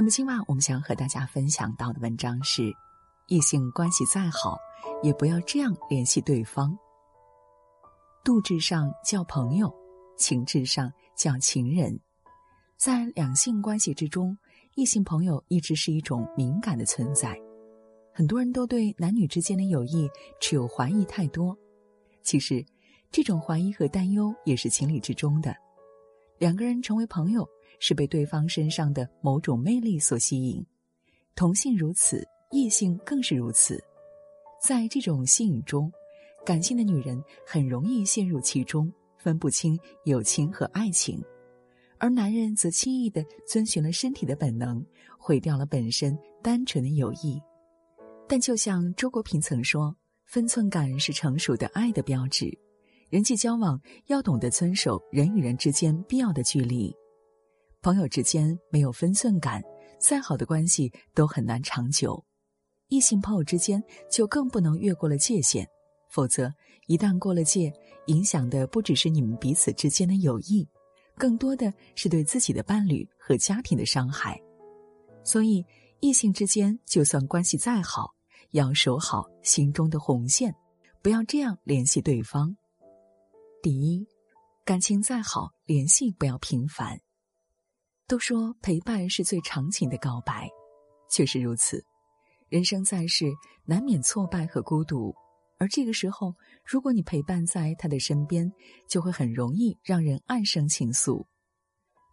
那么今晚我们想和大家分享到的文章是：异性关系再好，也不要这样联系对方。度至上叫朋友，情至上叫情人。在两性关系之中，异性朋友一直是一种敏感的存在。很多人都对男女之间的友谊持有怀疑太多。其实，这种怀疑和担忧也是情理之中的。两个人成为朋友。是被对方身上的某种魅力所吸引，同性如此，异性更是如此。在这种吸引中，感性的女人很容易陷入其中，分不清友情和爱情；而男人则轻易的遵循了身体的本能，毁掉了本身单纯的友谊。但就像周国平曾说：“分寸感是成熟的爱的标志，人际交往要懂得遵守人与人之间必要的距离。”朋友之间没有分寸感，再好的关系都很难长久。异性朋友之间就更不能越过了界限，否则一旦过了界，影响的不只是你们彼此之间的友谊，更多的是对自己的伴侣和家庭的伤害。所以，异性之间就算关系再好，要守好心中的红线，不要这样联系对方。第一，感情再好，联系不要频繁。都说陪伴是最长情的告白，确实如此。人生在世，难免挫败和孤独，而这个时候，如果你陪伴在他的身边，就会很容易让人暗生情愫。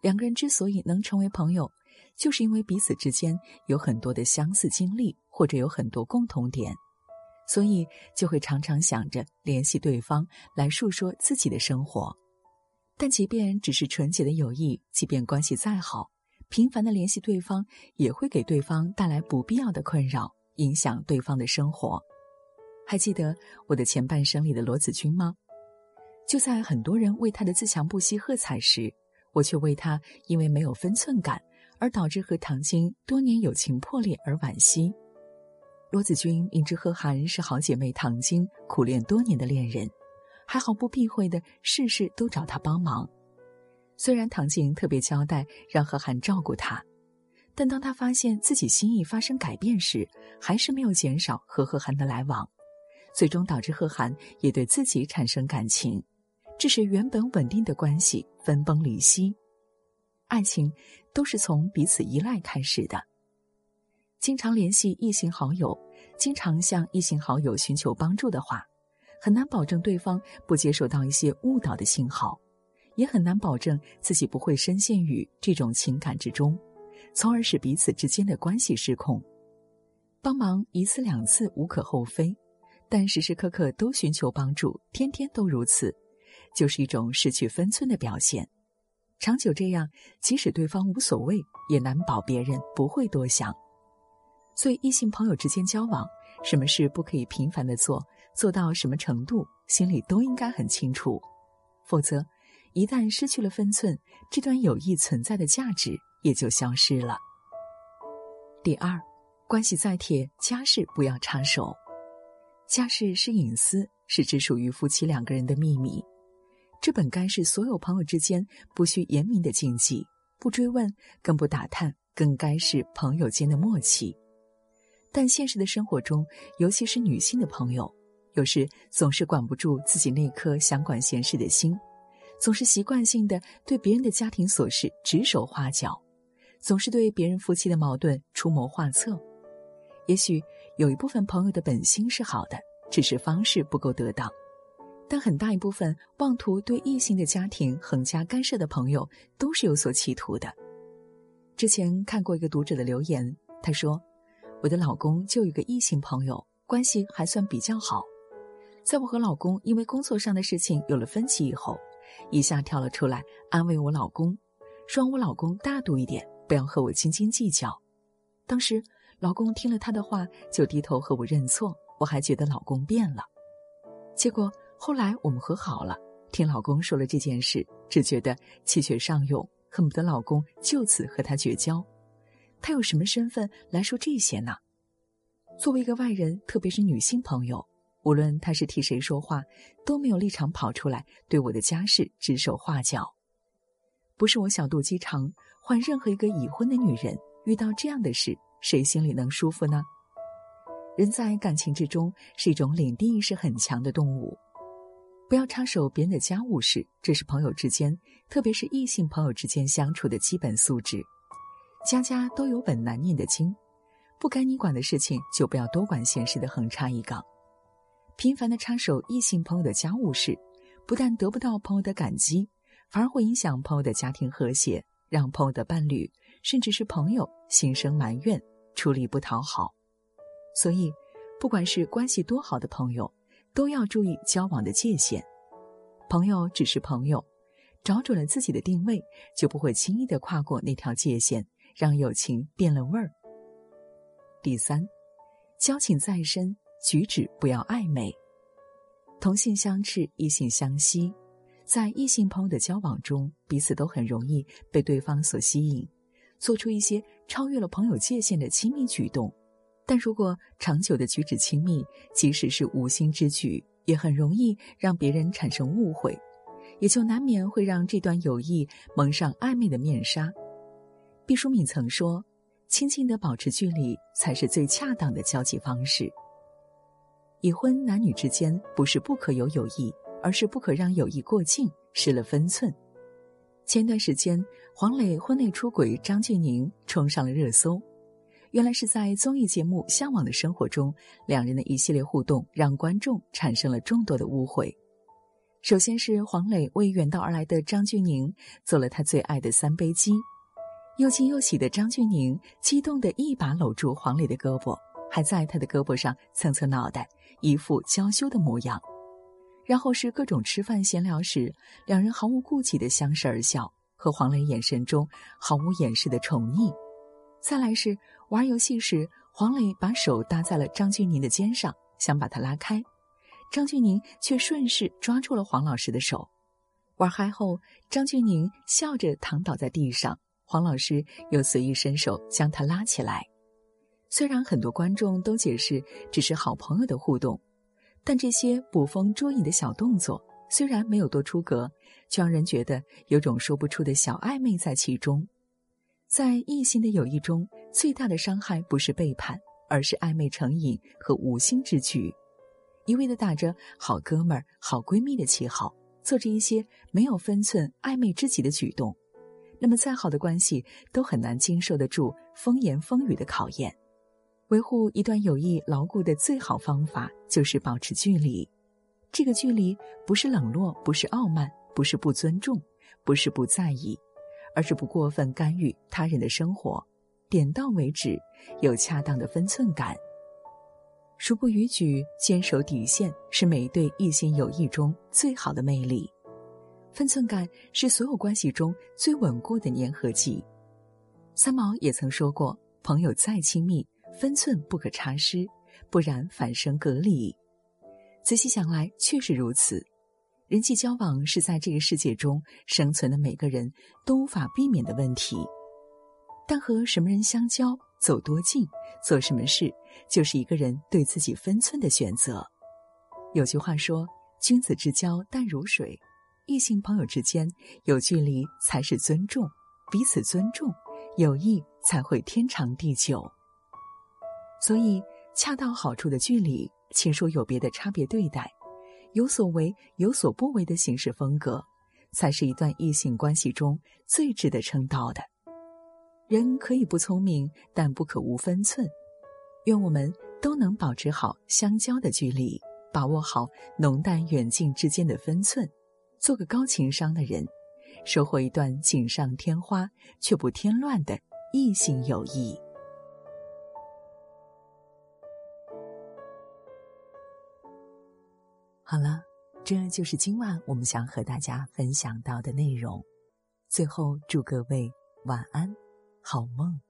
两个人之所以能成为朋友，就是因为彼此之间有很多的相似经历，或者有很多共同点，所以就会常常想着联系对方来述说自己的生活。但即便只是纯洁的友谊，即便关系再好，频繁的联系对方也会给对方带来不必要的困扰，影响对方的生活。还记得我的前半生里的罗子君吗？就在很多人为他的自强不息喝彩时，我却为他因为没有分寸感而导致和唐晶多年友情破裂而惋惜。罗子君明知贺涵是好姐妹唐晶苦恋多年的恋人。还毫不避讳的事事都找他帮忙，虽然唐静特别交代让贺涵照顾他，但当他发现自己心意发生改变时，还是没有减少和贺涵的来往，最终导致贺涵也对自己产生感情，致使原本稳定的关系分崩离析。爱情都是从彼此依赖开始的，经常联系异性好友，经常向异性好友寻求帮助的话。很难保证对方不接受到一些误导的信号，也很难保证自己不会深陷于这种情感之中，从而使彼此之间的关系失控。帮忙一次两次无可厚非，但时时刻刻都寻求帮助，天天都如此，就是一种失去分寸的表现。长久这样，即使对方无所谓，也难保别人不会多想。所以，异性朋友之间交往，什么事不可以频繁的做？做到什么程度，心里都应该很清楚，否则，一旦失去了分寸，这段友谊存在的价值也就消失了。第二，关系再铁，家事不要插手。家事是隐私，是只属于夫妻两个人的秘密，这本该是所有朋友之间不需言明的禁忌，不追问，更不打探，更该是朋友间的默契。但现实的生活中，尤其是女性的朋友。有时总是管不住自己那颗想管闲事的心，总是习惯性的对别人的家庭琐事指手画脚，总是对别人夫妻的矛盾出谋划策。也许有一部分朋友的本心是好的，只是方式不够得当；但很大一部分妄图对异性的家庭横加干涉的朋友，都是有所企图的。之前看过一个读者的留言，他说：“我的老公就有个异性朋友，关系还算比较好。”在我和老公因为工作上的事情有了分歧以后，一下跳了出来安慰我老公，说我老公大度一点，不要和我斤斤计较。当时老公听了他的话，就低头和我认错，我还觉得老公变了。结果后来我们和好了，听老公说了这件事，只觉得气血上涌，恨不得老公就此和他绝交。他有什么身份来说这些呢？作为一个外人，特别是女性朋友，无论他是替谁说话，都没有立场跑出来对我的家事指手画脚。不是我小肚鸡肠，换任何一个已婚的女人遇到这样的事，谁心里能舒服呢？人在感情之中是一种领地意识很强的动物，不要插手别人的家务事，这是朋友之间，特别是异性朋友之间相处的基本素质。家家都有本难念的经，不该你管的事情就不要多管闲事的横插一杠。频繁的插手异性朋友的家务事，不但得不到朋友的感激，反而会影响朋友的家庭和谐，让朋友的伴侣甚至是朋友心生埋怨，处理不讨好。所以，不管是关系多好的朋友，都要注意交往的界限。朋友只是朋友，找准了自己的定位，就不会轻易的跨过那条界限。让友情变了味儿。第三，交情再深，举止不要暧昧。同性相斥，异性相吸，在异性朋友的交往中，彼此都很容易被对方所吸引，做出一些超越了朋友界限的亲密举动。但如果长久的举止亲密，即使是无心之举，也很容易让别人产生误会，也就难免会让这段友谊蒙上暧昧的面纱。毕淑敏曾说：“亲近的保持距离，才是最恰当的交际方式。”已婚男女之间不是不可有友谊，而是不可让友谊过境，失了分寸。前段时间，黄磊婚内出轨张峻宁冲上了热搜。原来是在综艺节目《向往的生活》中，两人的一系列互动让观众产生了众多的误会。首先是黄磊为远道而来的张峻宁做了他最爱的三杯鸡。又惊又喜的张峻宁激动的一把搂住黄磊的胳膊，还在他的胳膊上蹭蹭脑袋，一副娇羞的模样。然后是各种吃饭闲聊时，两人毫无顾忌的相视而笑，和黄磊眼神中毫无掩饰的宠溺。再来是玩游戏时，黄磊把手搭在了张峻宁的肩上，想把他拉开，张峻宁却顺势抓住了黄老师的手。玩嗨后，张峻宁笑着躺倒在地上。黄老师又随意伸手将他拉起来。虽然很多观众都解释只是好朋友的互动，但这些捕风捉影的小动作虽然没有多出格，却让人觉得有种说不出的小暧昧在其中。在异性的友谊中，最大的伤害不是背叛，而是暧昧成瘾和无心之举，一味的打着好哥们儿、好闺蜜的旗号，做着一些没有分寸、暧昧之极的举动。那么，再好的关系都很难经受得住风言风语的考验。维护一段友谊牢固的最好方法就是保持距离。这个距离不是冷落，不是傲慢，不是不尊重，不是不在意，而是不过分干预他人的生活，点到为止，有恰当的分寸感。熟不逾矩，坚守底线，是每一对异性友谊中最好的魅力。分寸感是所有关系中最稳固的粘合剂。三毛也曾说过：“朋友再亲密，分寸不可差失，不然反生隔离。”仔细想来，确实如此。人际交往是在这个世界中生存的每个人都无法避免的问题。但和什么人相交、走多近、做什么事，就是一个人对自己分寸的选择。有句话说：“君子之交淡如水。”异性朋友之间有距离才是尊重，彼此尊重，友谊才会天长地久。所以，恰到好处的距离，亲疏有别的差别对待，有所为有所不为的行事风格，才是一段异性关系中最值得称道的。人可以不聪明，但不可无分寸。愿我们都能保持好相交的距离，把握好浓淡远近之间的分寸。做个高情商的人，收获一段锦上添花却不添乱的异性友谊。好了，这就是今晚我们想和大家分享到的内容。最后，祝各位晚安，好梦。